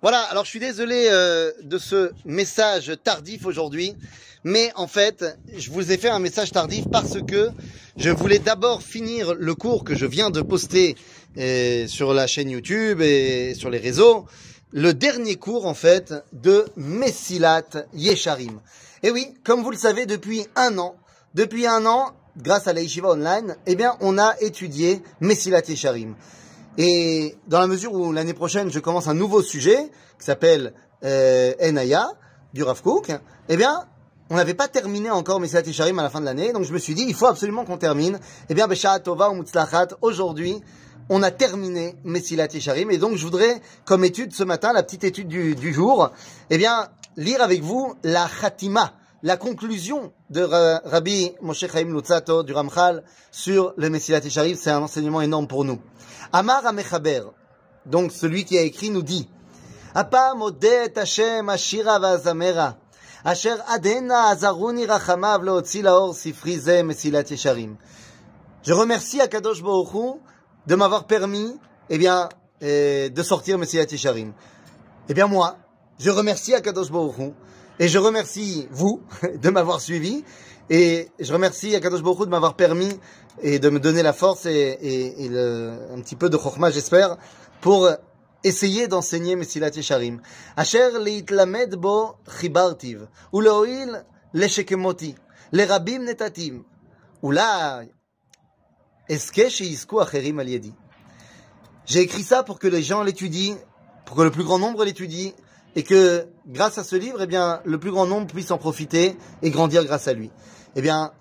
Voilà, alors je suis désolé euh, de ce message tardif aujourd'hui, mais en fait, je vous ai fait un message tardif parce que je voulais d'abord finir le cours que je viens de poster euh, sur la chaîne YouTube et sur les réseaux, le dernier cours en fait de Messilat Yesharim. Et oui, comme vous le savez, depuis un an, depuis un an, grâce à la Online, eh bien, on a étudié Messilat Yesharim. Et dans la mesure où l'année prochaine, je commence un nouveau sujet qui s'appelle euh, Enaya, du Rav Kook, eh bien, on n'avait pas terminé encore Messilat Yesharim à la fin de l'année, donc je me suis dit, il faut absolument qu'on termine. Eh bien, Besha Tova ou aujourd'hui, on a terminé Messilat Yesharim, et donc je voudrais, comme étude ce matin, la petite étude du, du jour, eh bien, lire avec vous la Khatima, la conclusion de Rabbi Moshe Chaim Lutzato, du Ramchal, sur le Messilat Yesharim, c'est un enseignement énorme pour nous. Amar Amechaber, donc celui qui a écrit, nous dit asher. Je remercie Akadosh Baruch de m'avoir permis, eh bien, eh, de sortir Mesilat Yesharim. Eh bien, moi, je remercie Akadosh Baruch et je remercie vous de m'avoir suivi. Et je remercie Akadosh Baruch de m'avoir permis et de me donner la force et, un petit peu de chokhmah, j'espère, pour essayer d'enseigner Mesilat Yesharim. Asher leitlamed bo chibartiv, uleoil leshekemoti, lerabim netatim, ula acherim al J'ai écrit ça pour que les gens l'étudient, pour que le plus grand nombre l'étudie, et que grâce à ce livre, eh bien, le plus grand nombre puisse en profiter et grandir grâce à lui. Eh bien,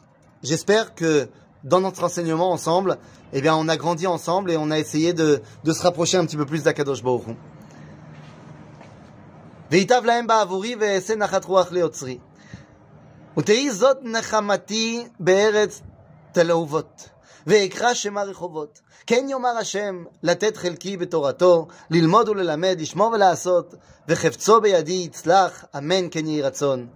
j'espère que dans notre enseignement ensemble, eh bien, on a grandi ensemble et on a essayé de, de se rapprocher un petit peu plus d'Akadosh Baruch Hu. ויטב להם בעבורי ואעשה נחת רוח ליוצרי. ותהי זאת נחמתי בארץ תלהובות, ואקרא שמה רחובות. כן יאמר השם, לתת חלקי בתורתו, ללמוד וללמד, לשמור ולעשות, וחפצו בידי יצלח, אמן כן יהי רצון.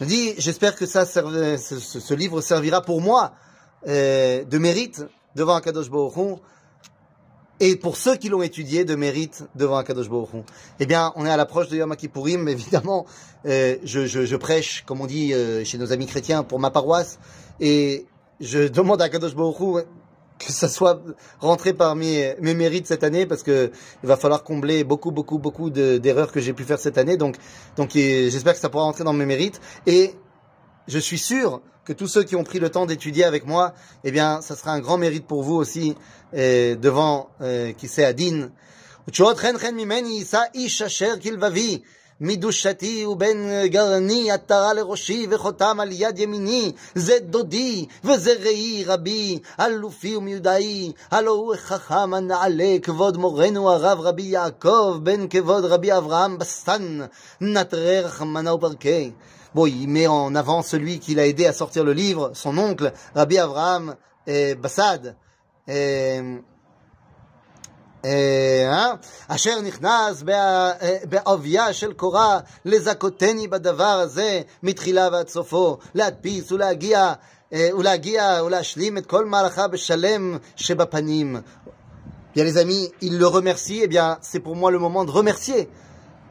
Je dis, j'espère que ça serve, ce, ce, ce, livre servira pour moi euh, de mérite devant Akadosh Baruch Hu, et pour ceux qui l'ont étudié, de mérite devant Akadosh Baruch Hu. Eh bien, on est à l'approche de Yom Kippourim, mais évidemment, euh, je, je, je, prêche, comme on dit euh, chez nos amis chrétiens, pour ma paroisse, et je demande à Akadosh Baruch Hu que ça soit rentré parmi mes mérites cette année parce que il va falloir combler beaucoup beaucoup beaucoup d'erreurs que j'ai pu faire cette année. Donc donc j'espère que ça pourra rentrer dans mes mérites. Et je suis sûr que tous ceux qui ont pris le temps d'étudier avec moi eh bien ça sera un grand mérite pour vous aussi eh, devant eh, qui c'est Adin מדושתי ובין גרני עטרה לראשי וחותם על יד ימיני זה דודי וזה ראי רבי אלופי ומיודעי הלא הוא חכם הנעלה כבוד מורנו הרב רבי יעקב בן כבוד רבי אברהם בסטן נטרי רחמנה ופרקי Bon, il met en avant celui qui l'a aidé à sortir le livre, son oncle, Rabbi Avraham eh, Bassad. Eh, אשר נכנס בעובייה של קורה לזכותני בדבר הזה מתחילה ועד סופו, להדפיס ולהגיע ולהגיע ולהשלים את כל מהלכה בשלם שבפנים. Bien les amis, il le remercie, et bien c'est pour moi le moment de remercier.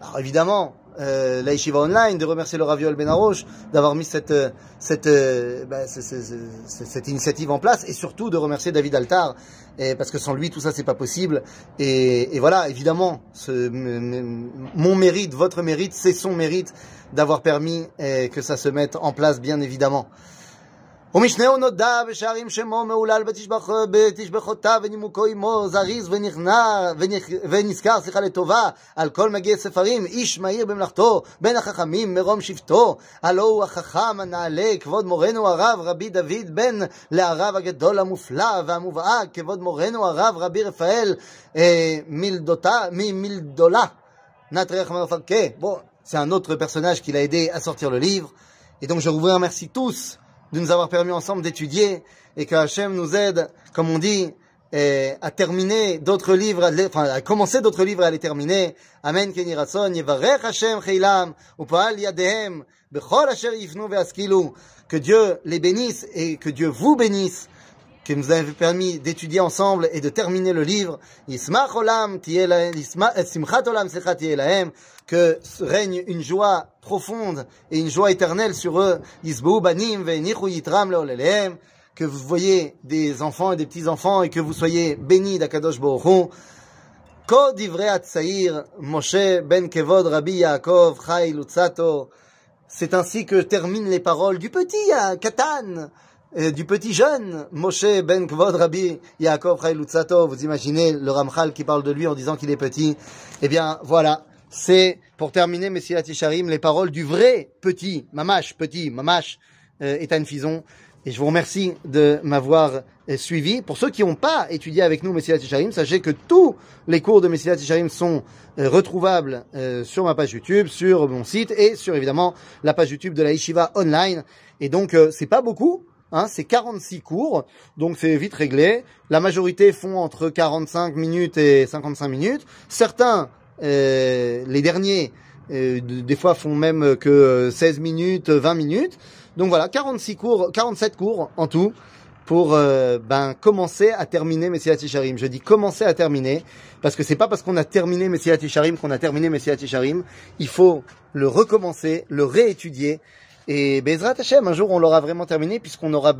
Alors évidemment, euh, la Online, de remercier le Raviol Benaroche d'avoir mis cette, cette, euh, bah, cette, cette, initiative en place et surtout de remercier David Altar et parce que sans lui tout ça c'est pas possible et, et, voilà évidemment ce, mon mérite, votre mérite, c'est son mérite d'avoir permis eh, que ça se mette en place bien évidemment. ומשנהו נודע בשערים שמו מהולל בתשבחותיו ונימוקו עמו זריז ונכנע, ונזכר, סליחה, לטובה על כל מגיע ספרים, איש מהיר במלאכתו, בין החכמים מרום שבטו, הלא הוא החכם הנעלה, כבוד מורנו הרב רבי דוד בן להרב הגדול המופלא והמובהק, כבוד מורנו הרב רבי רפאל אה, מלדותה, ממלדולה, נתרי רחמנו פרקה. Bon, c'est un autre personnage qui l'a aidé à sortir le livre. Et donc je vous remercie tous de nous avoir permis ensemble d'étudier et que Hachem nous aide, comme on dit, à terminer d'autres livres, enfin, à commencer d'autres livres et à les terminer. Amen, Hashem Yadehem, Yifnu Ve'askilu, que Dieu les bénisse et que Dieu vous bénisse qui nous avait permis d'étudier ensemble et de terminer le livre. Que règne une joie profonde et une joie éternelle sur eux. Que vous voyez des enfants et des petits-enfants et que vous soyez bénis d'Akadosh Moshe ben. C'est ainsi que terminent les paroles du petit euh, Katan, euh, du petit jeune Moshe ben Kvod Rabbi Yaakov Lutzato. Vous imaginez le Ramchal qui parle de lui en disant qu'il est petit. Eh bien, voilà. C'est, pour terminer, Messiah Tisharim, les paroles du vrai petit, Mamash, petit, Mamash, euh, Ethan Fison. Et je vous remercie de m'avoir euh, suivi. Pour ceux qui n'ont pas étudié avec nous Messilat Tisharim, sachez que tous les cours de Messilat Tisharim sont euh, retrouvables euh, sur ma page YouTube, sur mon site et sur évidemment la page YouTube de la Yeshiva Online. Et donc c'est pas beaucoup, hein, c'est 46 cours, donc c'est vite réglé. La majorité font entre 45 minutes et 55 minutes. Certains, les derniers, des fois font même que 16 minutes, 20 minutes. Donc voilà, 46 cours, 47 cours en tout pour euh, ben commencer à terminer Messilat Tisharim. Je dis commencer à terminer parce que c'est pas parce qu'on a terminé Messilat Tisharim qu'on a terminé Messilat Tisharim. Il faut le recommencer, le réétudier et Bezrat Hashem un jour on l'aura vraiment terminé puisqu'on aura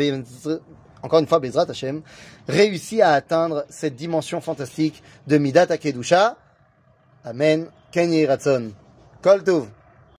encore une fois Bezrat Hashem réussi à atteindre cette dimension fantastique de Midat Akedusha. Amen. Kenye Ratson. Kol.